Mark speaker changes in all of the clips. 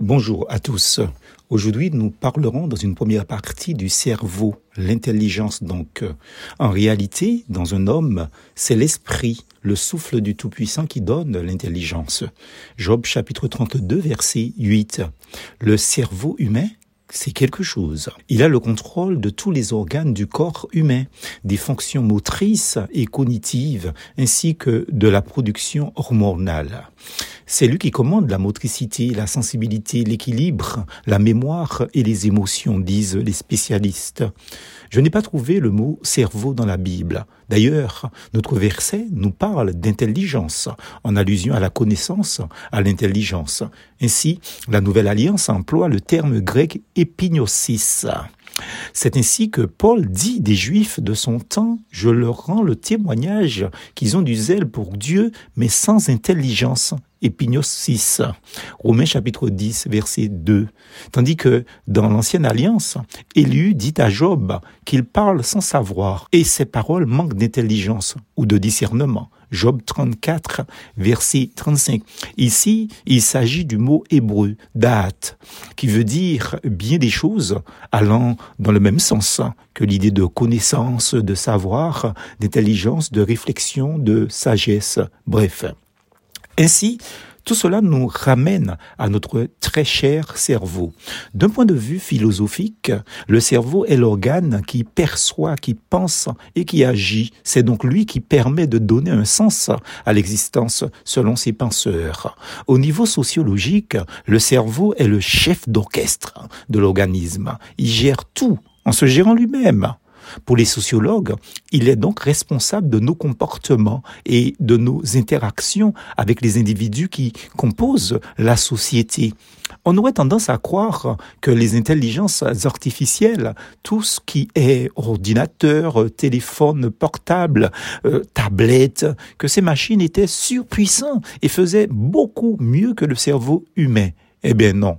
Speaker 1: Bonjour à tous. Aujourd'hui, nous parlerons dans une première partie du cerveau, l'intelligence donc. En réalité, dans un homme, c'est l'esprit, le souffle du Tout-Puissant qui donne l'intelligence. Job chapitre 32 verset 8. Le cerveau humain c'est quelque chose. Il a le contrôle de tous les organes du corps humain, des fonctions motrices et cognitives, ainsi que de la production hormonale. C'est lui qui commande la motricité, la sensibilité, l'équilibre, la mémoire et les émotions, disent les spécialistes. Je n'ai pas trouvé le mot cerveau dans la Bible. D'ailleurs, notre verset nous parle d'intelligence, en allusion à la connaissance, à l'intelligence. Ainsi, la Nouvelle Alliance emploie le terme grec épignosis. C'est ainsi que Paul dit des Juifs de son temps, je leur rends le témoignage qu'ils ont du zèle pour Dieu, mais sans intelligence. Épignosis. Romains chapitre 10, verset 2. Tandis que dans l'ancienne alliance, Élu dit à Job qu'il parle sans savoir et ses paroles manquent d'intelligence ou de discernement. Job 34, verset 35. Ici, il s'agit du mot hébreu, da'at, qui veut dire bien des choses allant dans le même sens que l'idée de connaissance, de savoir, d'intelligence, de réflexion, de sagesse, bref. Ainsi, tout cela nous ramène à notre très cher cerveau. D'un point de vue philosophique, le cerveau est l'organe qui perçoit, qui pense et qui agit. C'est donc lui qui permet de donner un sens à l'existence selon ses penseurs. Au niveau sociologique, le cerveau est le chef d'orchestre de l'organisme. Il gère tout en se gérant lui-même. Pour les sociologues, il est donc responsable de nos comportements et de nos interactions avec les individus qui composent la société. On aurait tendance à croire que les intelligences artificielles, tout ce qui est ordinateur, téléphone portable, euh, tablette, que ces machines étaient surpuissantes et faisaient beaucoup mieux que le cerveau humain. Eh bien non.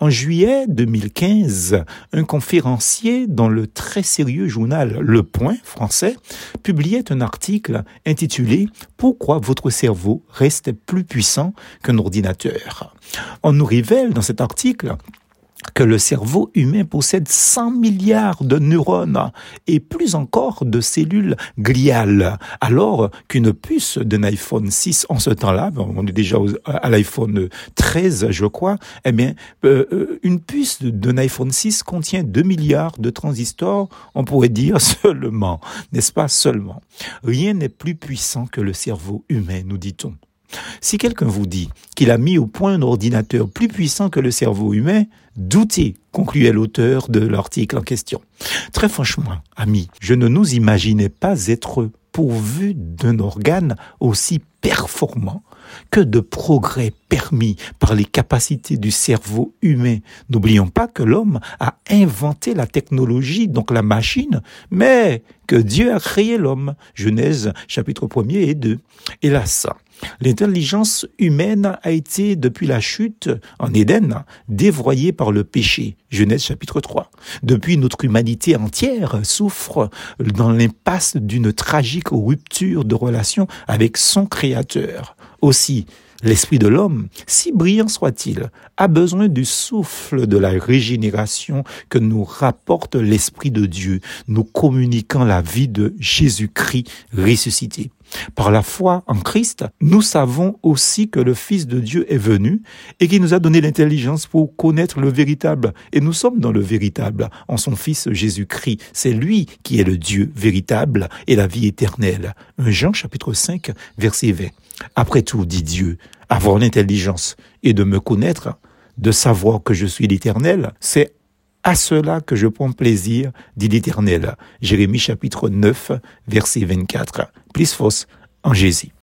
Speaker 1: En juillet 2015, un conférencier dans le très sérieux journal Le Point français publiait un article intitulé Pourquoi votre cerveau reste plus puissant qu'un ordinateur? On nous révèle dans cet article que le cerveau humain possède 100 milliards de neurones et plus encore de cellules gliales, alors qu'une puce d'un iPhone 6 en ce temps-là, on est déjà à l'iPhone 13 je crois, eh bien euh, euh, une puce d'un iPhone 6 contient 2 milliards de transistors, on pourrait dire seulement, n'est-ce pas seulement? Rien n'est plus puissant que le cerveau humain, nous dit-on. Si quelqu'un vous dit qu'il a mis au point un ordinateur plus puissant que le cerveau humain, doutez, concluait l'auteur de l'article en question. Très franchement, amis, je ne nous imaginais pas être pourvus d'un organe aussi performant que de progrès permis par les capacités du cerveau humain. N'oublions pas que l'homme a inventé la technologie, donc la machine, mais que Dieu a créé l'homme. Genèse chapitre 1 et 2. Hélas, L'intelligence humaine a été, depuis la chute en Éden, dévoyée par le péché. Genèse chapitre 3. Depuis, notre humanité entière souffre dans l'impasse d'une tragique rupture de relation avec son Créateur. Aussi, L'esprit de l'homme, si brillant soit-il, a besoin du souffle de la régénération que nous rapporte l'Esprit de Dieu, nous communiquant la vie de Jésus-Christ ressuscité. Par la foi en Christ, nous savons aussi que le Fils de Dieu est venu et qu'il nous a donné l'intelligence pour connaître le véritable. Et nous sommes dans le véritable, en son Fils Jésus-Christ. C'est lui qui est le Dieu véritable et la vie éternelle. Jean chapitre 5, verset 20. Après tout, dit Dieu, avoir l'intelligence et de me connaître, de savoir que je suis l'Éternel, c'est à cela que je prends plaisir, dit l'Éternel. Jérémie chapitre 9, verset 24. Plus fausse en Jésus.